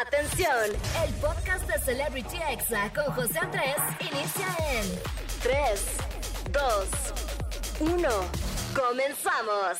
Atención, el podcast de Celebrity Exa con José Andrés inicia en 3, 2, 1. Comenzamos.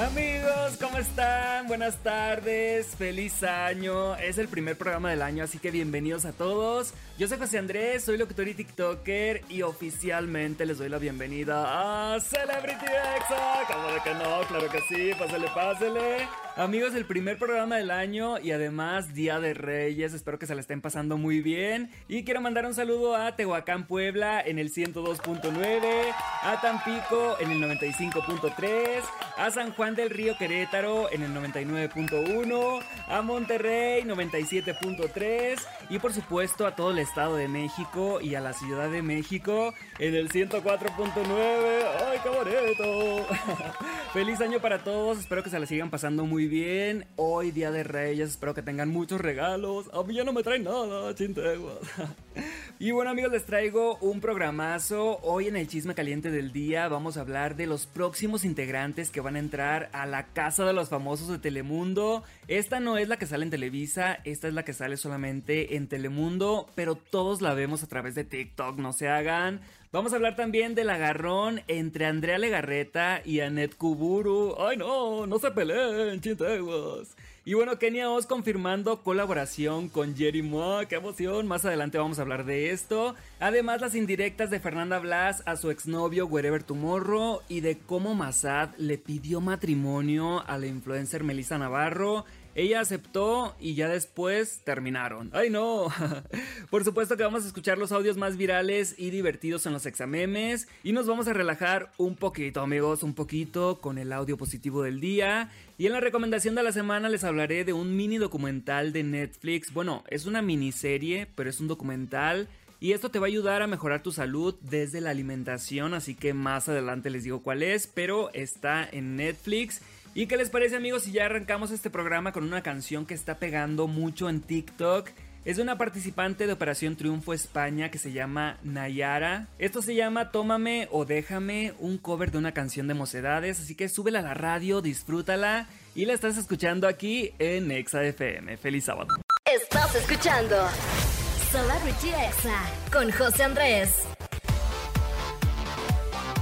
Amigos, ¿cómo están? Buenas tardes, feliz año. Es el primer programa del año, así que bienvenidos a todos. Yo soy José Andrés, soy locutor y TikToker y oficialmente les doy la bienvenida a Celebrity Exa. ¿Cómo de que no? Claro que sí, pásale, pásale. Amigos, el primer programa del año y además Día de Reyes. Espero que se la estén pasando muy bien. Y quiero mandar un saludo a Tehuacán, Puebla en el 102.9, a Tampico en el 95.3, a San Juan del Río Querétaro en el 99.1, a Monterrey 97.3 y por supuesto a todo el Estado de México y a la Ciudad de México en el 104.9. ¡Ay, qué bonito! Feliz año para todos. Espero que se la sigan pasando muy bien. Hoy, Día de Reyes, espero que tengan muchos regalos. A mí ya no me traen nada, chinteguas. Y bueno amigos, les traigo un programazo. Hoy en el chisme caliente del día vamos a hablar de los próximos integrantes que van a entrar a la Casa de los Famosos de Telemundo. Esta no es la que sale en Televisa, esta es la que sale solamente en Telemundo, pero todos la vemos a través de TikTok, no se hagan. Vamos a hablar también del agarrón entre Andrea Legarreta y Annette Kuburu. Ay no, no se peleen, chinteguas. Y bueno, Kenia Oz confirmando colaboración con Jerry Moa. ¡Qué emoción! Más adelante vamos a hablar de esto. Además, las indirectas de Fernanda Blas a su exnovio Wherever Tomorrow y de cómo Massad le pidió matrimonio a la influencer Melissa Navarro. Ella aceptó y ya después terminaron. ¡Ay no! Por supuesto que vamos a escuchar los audios más virales y divertidos en los examemes y nos vamos a relajar un poquito amigos, un poquito con el audio positivo del día. Y en la recomendación de la semana les hablaré de un mini documental de Netflix. Bueno, es una miniserie, pero es un documental. Y esto te va a ayudar a mejorar tu salud desde la alimentación, así que más adelante les digo cuál es, pero está en Netflix. ¿Y qué les parece amigos si ya arrancamos este programa con una canción que está pegando mucho en TikTok? Es de una participante de Operación Triunfo España que se llama Nayara. Esto se llama Tómame o Déjame, un cover de una canción de mocedades, así que súbela a la radio, disfrútala y la estás escuchando aquí en Exa FM. Feliz sábado. Estás escuchando Celebrity Exa con José Andrés.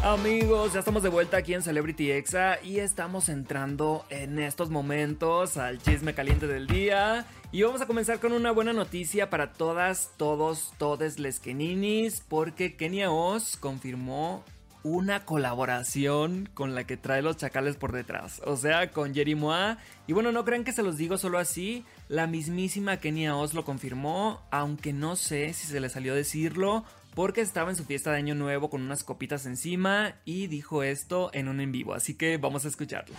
Amigos, ya estamos de vuelta aquí en Celebrity Exa y estamos entrando en estos momentos al chisme caliente del día. Y vamos a comenzar con una buena noticia para todas, todos, todes les Keninis, porque Kenia Oz confirmó una colaboración con la que trae los chacales por detrás. O sea, con Jerry Moa. Y bueno, no crean que se los digo solo así. La mismísima Kenia Oz lo confirmó, aunque no sé si se le salió decirlo porque estaba en su fiesta de año nuevo con unas copitas encima y dijo esto en un en vivo, así que vamos a escucharlo.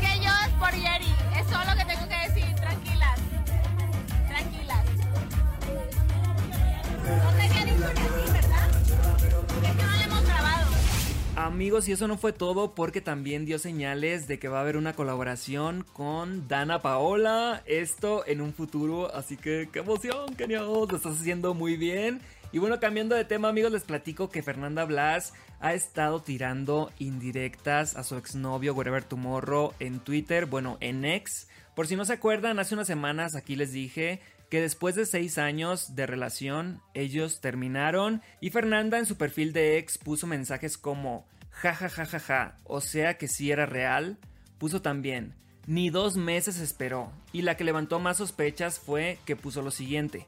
Que yo es por Jerry, es todo lo que tengo que decir, tranquilas, tranquilas. No tenía ningún así, ¿verdad? Es que no le hemos grabado. Amigos, y eso no fue todo porque también dio señales de que va a haber una colaboración con Dana Paola, esto en un futuro, así que qué emoción, Kenia, lo estás haciendo muy bien. Y bueno, cambiando de tema, amigos, les platico que Fernanda Blas ha estado tirando indirectas a su exnovio Wherever Tomorrow en Twitter, bueno, en X. Por si no se acuerdan, hace unas semanas aquí les dije que después de seis años de relación, ellos terminaron y Fernanda en su perfil de ex puso mensajes como ja ja ja ja ja, o sea que si era real, puso también ni dos meses esperó y la que levantó más sospechas fue que puso lo siguiente.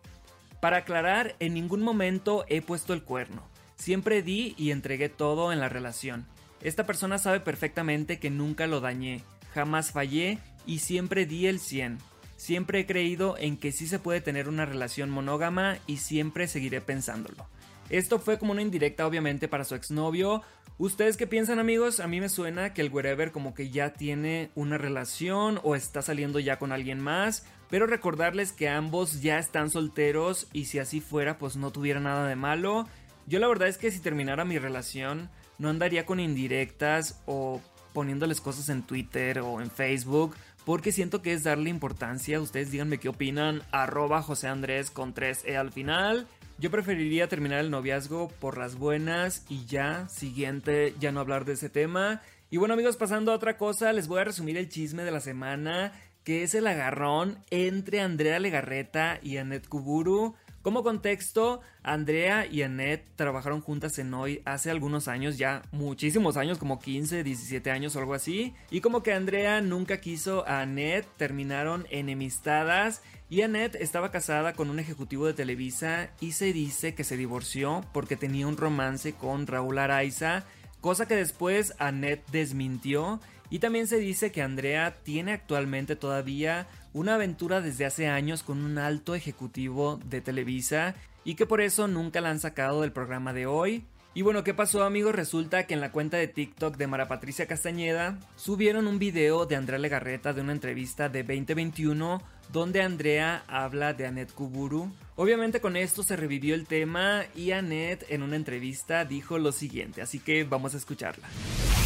Para aclarar, en ningún momento he puesto el cuerno. Siempre di y entregué todo en la relación. Esta persona sabe perfectamente que nunca lo dañé, jamás fallé y siempre di el 100. Siempre he creído en que sí se puede tener una relación monógama y siempre seguiré pensándolo. Esto fue como una indirecta obviamente para su exnovio. ¿Ustedes qué piensan amigos? A mí me suena que el wherever como que ya tiene una relación o está saliendo ya con alguien más. Pero recordarles que ambos ya están solteros y si así fuera pues no tuviera nada de malo. Yo la verdad es que si terminara mi relación no andaría con indirectas o poniéndoles cosas en Twitter o en Facebook porque siento que es darle importancia. Ustedes díganme qué opinan. Arroba José Andrés con 3E al final. Yo preferiría terminar el noviazgo por las buenas y ya, siguiente, ya no hablar de ese tema. Y bueno amigos, pasando a otra cosa, les voy a resumir el chisme de la semana que es el agarrón entre Andrea Legarreta y Annette Kuburu. Como contexto, Andrea y Annette trabajaron juntas en Hoy hace algunos años, ya muchísimos años, como 15, 17 años o algo así. Y como que Andrea nunca quiso a Annette, terminaron enemistadas. Y Annette estaba casada con un ejecutivo de Televisa y se dice que se divorció porque tenía un romance con Raúl Araiza, cosa que después Annette desmintió. Y también se dice que Andrea tiene actualmente todavía una aventura desde hace años con un alto ejecutivo de Televisa y que por eso nunca la han sacado del programa de hoy. Y bueno, ¿qué pasó amigos? Resulta que en la cuenta de TikTok de Mara Patricia Castañeda subieron un video de Andrea Legarreta de una entrevista de 2021 donde Andrea habla de Annette Kuburu. Obviamente con esto se revivió el tema y Annette en una entrevista dijo lo siguiente, así que vamos a escucharla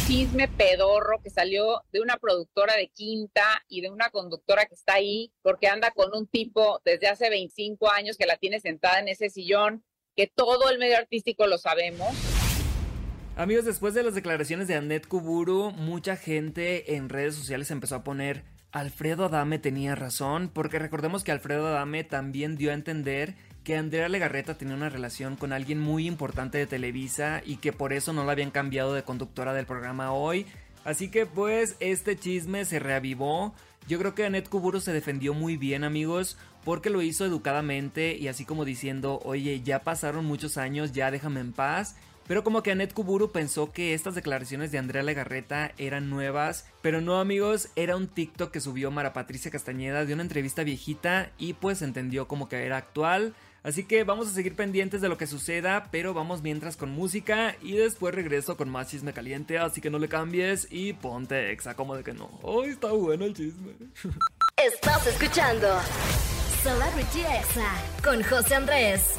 chisme pedorro que salió de una productora de quinta y de una conductora que está ahí porque anda con un tipo desde hace 25 años que la tiene sentada en ese sillón, que todo el medio artístico lo sabemos. Amigos, después de las declaraciones de Annette Kuburu, mucha gente en redes sociales empezó a poner Alfredo Adame tenía razón, porque recordemos que Alfredo Adame también dio a entender que Andrea Legarreta tenía una relación con alguien muy importante de Televisa y que por eso no la habían cambiado de conductora del programa hoy. Así que pues este chisme se reavivó. Yo creo que Annette Kuburu se defendió muy bien amigos porque lo hizo educadamente y así como diciendo, oye, ya pasaron muchos años, ya déjame en paz. Pero como que Annette Kuburu pensó que estas declaraciones de Andrea Legarreta eran nuevas, pero no amigos, era un TikTok que subió Mara Patricia Castañeda de una entrevista viejita y pues entendió como que era actual. Así que vamos a seguir pendientes de lo que suceda, pero vamos mientras con música y después regreso con más chisme caliente, así que no le cambies y ponte exa como de que no. ¡Ay, está bueno el chisme! Estás escuchando Celebrity Exa con José Andrés.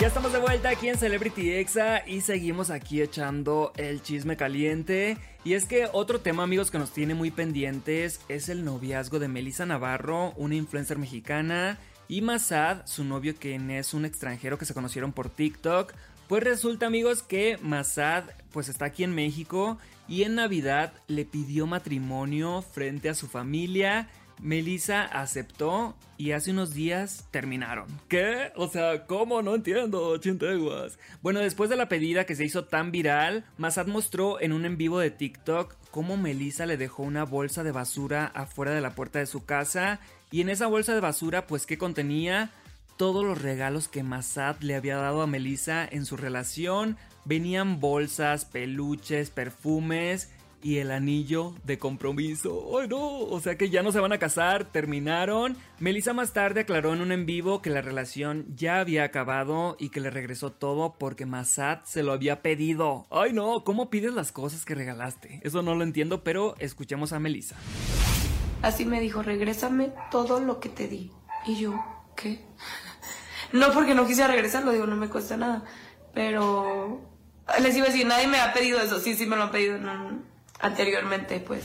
Ya estamos de vuelta aquí en Celebrity Exa y seguimos aquí echando el chisme caliente. Y es que otro tema, amigos, que nos tiene muy pendientes es el noviazgo de Melissa Navarro, una influencer mexicana, y Masad, su novio, quien es un extranjero que se conocieron por TikTok. Pues resulta, amigos, que Masad pues está aquí en México y en Navidad le pidió matrimonio frente a su familia Melissa aceptó y hace unos días terminaron. ¿Qué? O sea, ¿cómo? No entiendo, chinteguas. Bueno, después de la pedida que se hizo tan viral, Masad mostró en un en vivo de TikTok cómo Melissa le dejó una bolsa de basura afuera de la puerta de su casa y en esa bolsa de basura pues ¿qué contenía? Todos los regalos que Masad le había dado a Melissa en su relación. Venían bolsas, peluches, perfumes y el anillo de compromiso. ¡Ay no! O sea que ya no se van a casar, terminaron. Melissa más tarde aclaró en un en vivo que la relación ya había acabado y que le regresó todo porque Masad se lo había pedido. ¡Ay no! ¿Cómo pides las cosas que regalaste? Eso no lo entiendo, pero escuchemos a Melissa. Así me dijo, regrésame todo lo que te di. Y yo, ¿qué? No porque no quise regresarlo, digo, no me cuesta nada. Pero les iba a decir, nadie me ha pedido eso. Sí, sí me lo han pedido. No, no anteriormente, pues.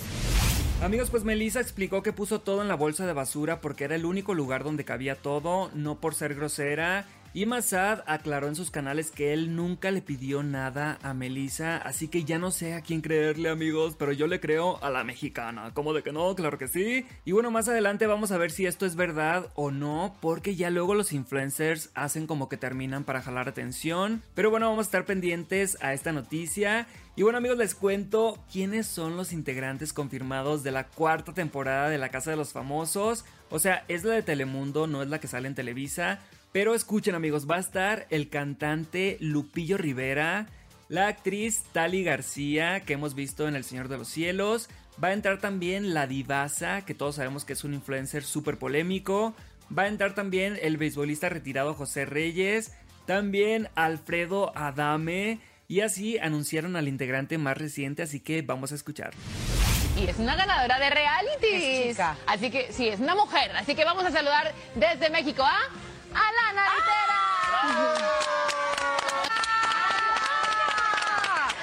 Amigos, pues Melissa explicó que puso todo en la bolsa de basura porque era el único lugar donde cabía todo, no por ser grosera y Masad aclaró en sus canales que él nunca le pidió nada a Melissa, así que ya no sé a quién creerle amigos, pero yo le creo a la mexicana. ¿Cómo de que no? Claro que sí. Y bueno, más adelante vamos a ver si esto es verdad o no, porque ya luego los influencers hacen como que terminan para jalar atención. Pero bueno, vamos a estar pendientes a esta noticia. Y bueno amigos, les cuento quiénes son los integrantes confirmados de la cuarta temporada de La Casa de los Famosos. O sea, es la de Telemundo, no es la que sale en Televisa. Pero escuchen amigos, va a estar el cantante Lupillo Rivera, la actriz Tali García, que hemos visto en El Señor de los Cielos, va a entrar también la divasa, que todos sabemos que es un influencer súper polémico, va a entrar también el beisbolista retirado José Reyes, también Alfredo Adame, y así anunciaron al integrante más reciente, así que vamos a escuchar. Y es una ganadora de reality. Así que sí, es una mujer. Así que vamos a saludar desde México a Alana Litera.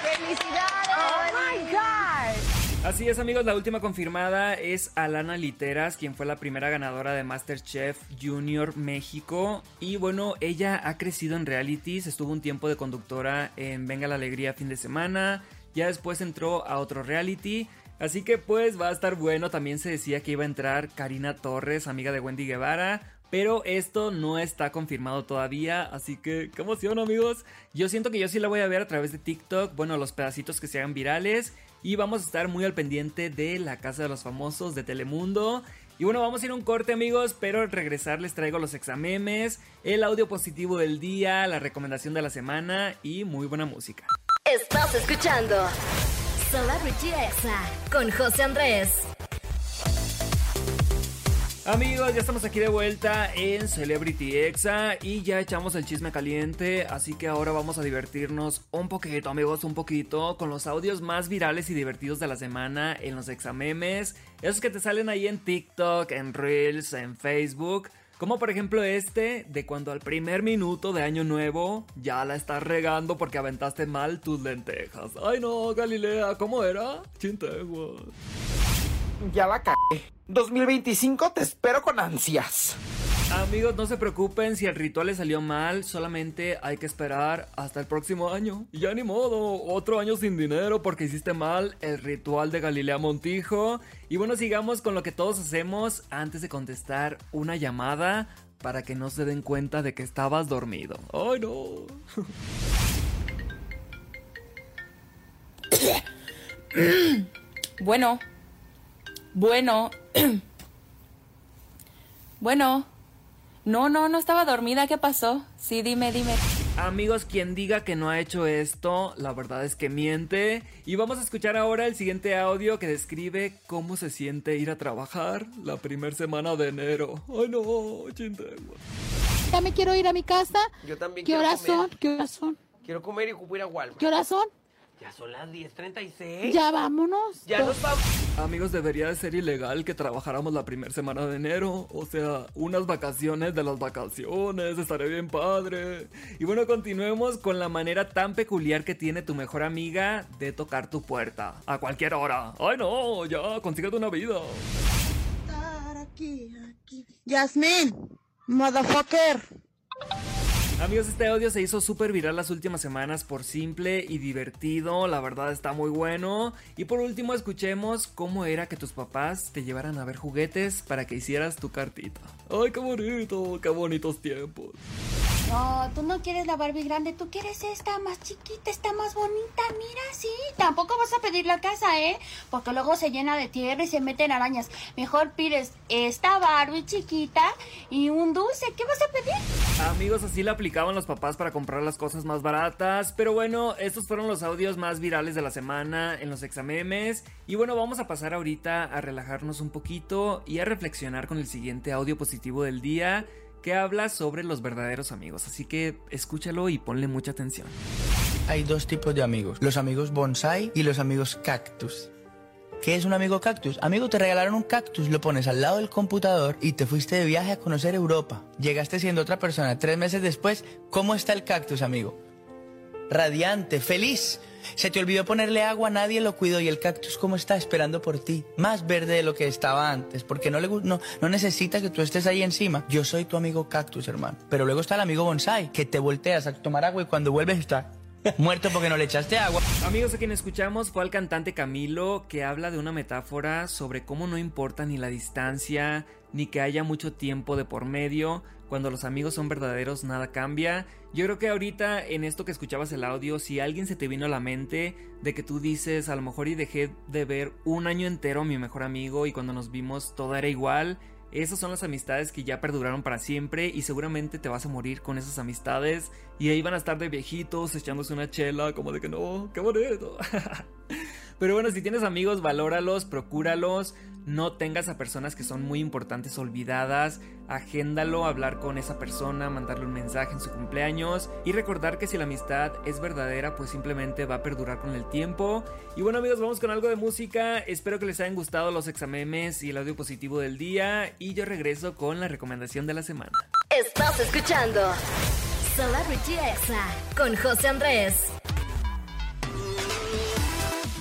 ¡Felicidades! ¡Oh, my God! Así es amigos, la última confirmada es Alana Literas, quien fue la primera ganadora de MasterChef Junior México. Y bueno, ella ha crecido en realities, estuvo un tiempo de conductora en Venga la Alegría fin de semana, ya después entró a otro reality Así que pues va a estar bueno. También se decía que iba a entrar Karina Torres, amiga de Wendy Guevara. Pero esto no está confirmado todavía, así que qué emoción amigos. Yo siento que yo sí la voy a ver a través de TikTok, bueno, los pedacitos que se hagan virales. Y vamos a estar muy al pendiente de la Casa de los Famosos de Telemundo. Y bueno, vamos a ir a un corte amigos, pero al regresar les traigo los examemes, el audio positivo del día, la recomendación de la semana y muy buena música. Estás escuchando Celebrity Exa con José Andrés. Amigos, ya estamos aquí de vuelta en Celebrity Exa y ya echamos el chisme caliente, así que ahora vamos a divertirnos un poquito, amigos, un poquito con los audios más virales y divertidos de la semana en los examemes, esos que te salen ahí en TikTok, en Reels, en Facebook. Como por ejemplo este, de cuando al primer minuto de año nuevo ya la estás regando porque aventaste mal tus lentejas. Ay no, Galilea, ¿cómo era? Chintegua. Ya la cagué. 2025 te espero con ansias. Amigos, no se preocupen si el ritual le salió mal, solamente hay que esperar hasta el próximo año. Y ya ni modo, otro año sin dinero porque hiciste mal el ritual de Galilea Montijo. Y bueno, sigamos con lo que todos hacemos antes de contestar una llamada para que no se den cuenta de que estabas dormido. ¡Ay, no! Bueno. Bueno. bueno. No, no, no estaba dormida. ¿Qué pasó? Sí, dime, dime. Amigos, quien diga que no ha hecho esto, la verdad es que miente. Y vamos a escuchar ahora el siguiente audio que describe cómo se siente ir a trabajar la primera semana de enero. Ay no, chintegua. Ya me quiero ir a mi casa. Yo también ¿Qué quiero horas comer. son? ¿Qué horas son? Quiero comer y ocupo ir a Walmart. ¿Qué horas son? Ya son las 10.36. Ya vámonos. Ya nos vamos. Amigos, debería de ser ilegal que trabajáramos la primera semana de enero. O sea, unas vacaciones de las vacaciones. Estaré bien padre. Y bueno, continuemos con la manera tan peculiar que tiene tu mejor amiga de tocar tu puerta. A cualquier hora. Ay no, ya, consíguete una vida. Aquí, aquí. Yasmin, motherfucker. Amigos, este audio se hizo súper viral las últimas semanas por simple y divertido, la verdad está muy bueno. Y por último escuchemos cómo era que tus papás te llevaran a ver juguetes para que hicieras tu cartita. ¡Ay, qué bonito! ¡Qué bonitos tiempos! No, tú no quieres la Barbie grande, tú quieres esta más chiquita, esta más bonita, mira, sí. Tampoco vas a pedir la casa, ¿eh? Porque luego se llena de tierra y se meten arañas. Mejor pides esta Barbie chiquita y un dulce. ¿Qué vas a pedir? Amigos, así la aplicaban los papás para comprar las cosas más baratas. Pero bueno, estos fueron los audios más virales de la semana en los examemes. Y bueno, vamos a pasar ahorita a relajarnos un poquito y a reflexionar con el siguiente audio positivo del día que habla sobre los verdaderos amigos. Así que escúchalo y ponle mucha atención. Hay dos tipos de amigos, los amigos bonsai y los amigos cactus. ¿Qué es un amigo cactus? Amigo, te regalaron un cactus, lo pones al lado del computador y te fuiste de viaje a conocer Europa. Llegaste siendo otra persona. Tres meses después, ¿cómo está el cactus, amigo? Radiante, feliz. Se te olvidó ponerle agua, nadie lo cuidó y el cactus cómo está esperando por ti. Más verde de lo que estaba antes, porque no, le, no, no necesita que tú estés ahí encima. Yo soy tu amigo cactus, hermano. Pero luego está el amigo bonsai, que te volteas a tomar agua y cuando vuelves está muerto porque no le echaste agua. Amigos, a quien escuchamos fue al cantante Camilo que habla de una metáfora sobre cómo no importa ni la distancia, ni que haya mucho tiempo de por medio. Cuando los amigos son verdaderos, nada cambia. Yo creo que ahorita en esto que escuchabas el audio, si alguien se te vino a la mente de que tú dices, a lo mejor y dejé de ver un año entero a mi mejor amigo y cuando nos vimos todo era igual. Esas son las amistades que ya perduraron para siempre y seguramente te vas a morir con esas amistades y ahí van a estar de viejitos echándose una chela como de que no, qué bonito. Pero bueno, si tienes amigos, valóralos, procúralos, no tengas a personas que son muy importantes olvidadas, agéndalo, hablar con esa persona, mandarle un mensaje en su cumpleaños y recordar que si la amistad es verdadera, pues simplemente va a perdurar con el tiempo. Y bueno amigos, vamos con algo de música, espero que les hayan gustado los examemes y el audio positivo del día y yo regreso con la recomendación de la semana. Estás escuchando Celebrity Exa con José Andrés.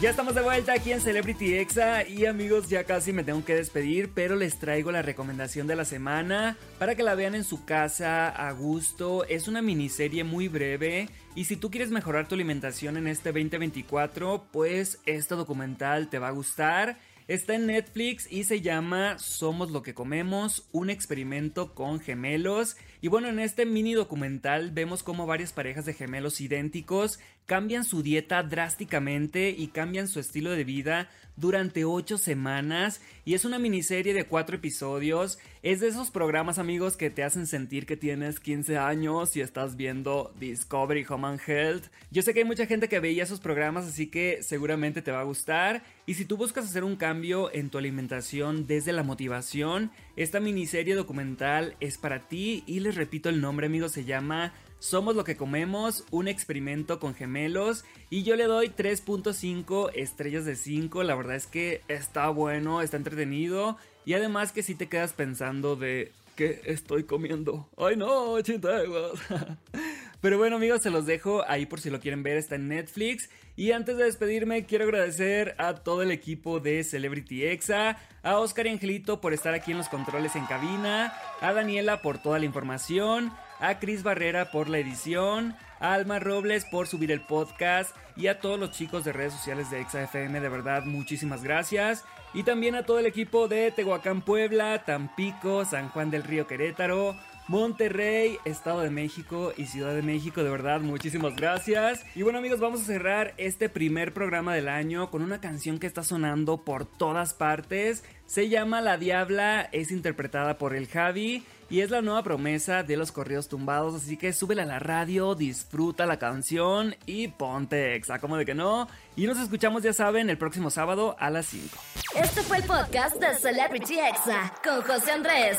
Ya estamos de vuelta aquí en Celebrity Exa y amigos ya casi me tengo que despedir, pero les traigo la recomendación de la semana para que la vean en su casa a gusto. Es una miniserie muy breve y si tú quieres mejorar tu alimentación en este 2024, pues este documental te va a gustar. Está en Netflix y se llama Somos lo que comemos, un experimento con gemelos. Y bueno, en este mini documental vemos cómo varias parejas de gemelos idénticos cambian su dieta drásticamente y cambian su estilo de vida durante 8 semanas. Y es una miniserie de 4 episodios. Es de esos programas amigos que te hacen sentir que tienes 15 años y estás viendo Discovery Home and Health. Yo sé que hay mucha gente que veía esos programas, así que seguramente te va a gustar. Y si tú buscas hacer un cambio en tu alimentación desde la motivación, esta miniserie documental es para ti y les repito el nombre amigos, se llama somos lo que comemos, un experimento con gemelos y yo le doy 3.5 estrellas de 5. La verdad es que está bueno, está entretenido y además que si te quedas pensando de qué estoy comiendo. Ay no, chintaguas. Pero bueno amigos, se los dejo ahí por si lo quieren ver, está en Netflix. Y antes de despedirme, quiero agradecer a todo el equipo de Celebrity Exa, a Oscar y Angelito por estar aquí en los controles en cabina, a Daniela por toda la información, a Cris Barrera por la edición, a Alma Robles por subir el podcast y a todos los chicos de redes sociales de ExaFM, de verdad muchísimas gracias. Y también a todo el equipo de Tehuacán Puebla, Tampico, San Juan del Río Querétaro, Monterrey, Estado de México y Ciudad de México. De verdad, muchísimas gracias. Y bueno amigos, vamos a cerrar este primer programa del año con una canción que está sonando por todas partes. Se llama La Diabla, es interpretada por el Javi y es la nueva promesa de los corridos tumbados. Así que súbela a la radio, disfruta la canción y ponte exa, como de que no. Y nos escuchamos, ya saben, el próximo sábado a las 5. Este fue el podcast de Celebrity Exa con José Andrés.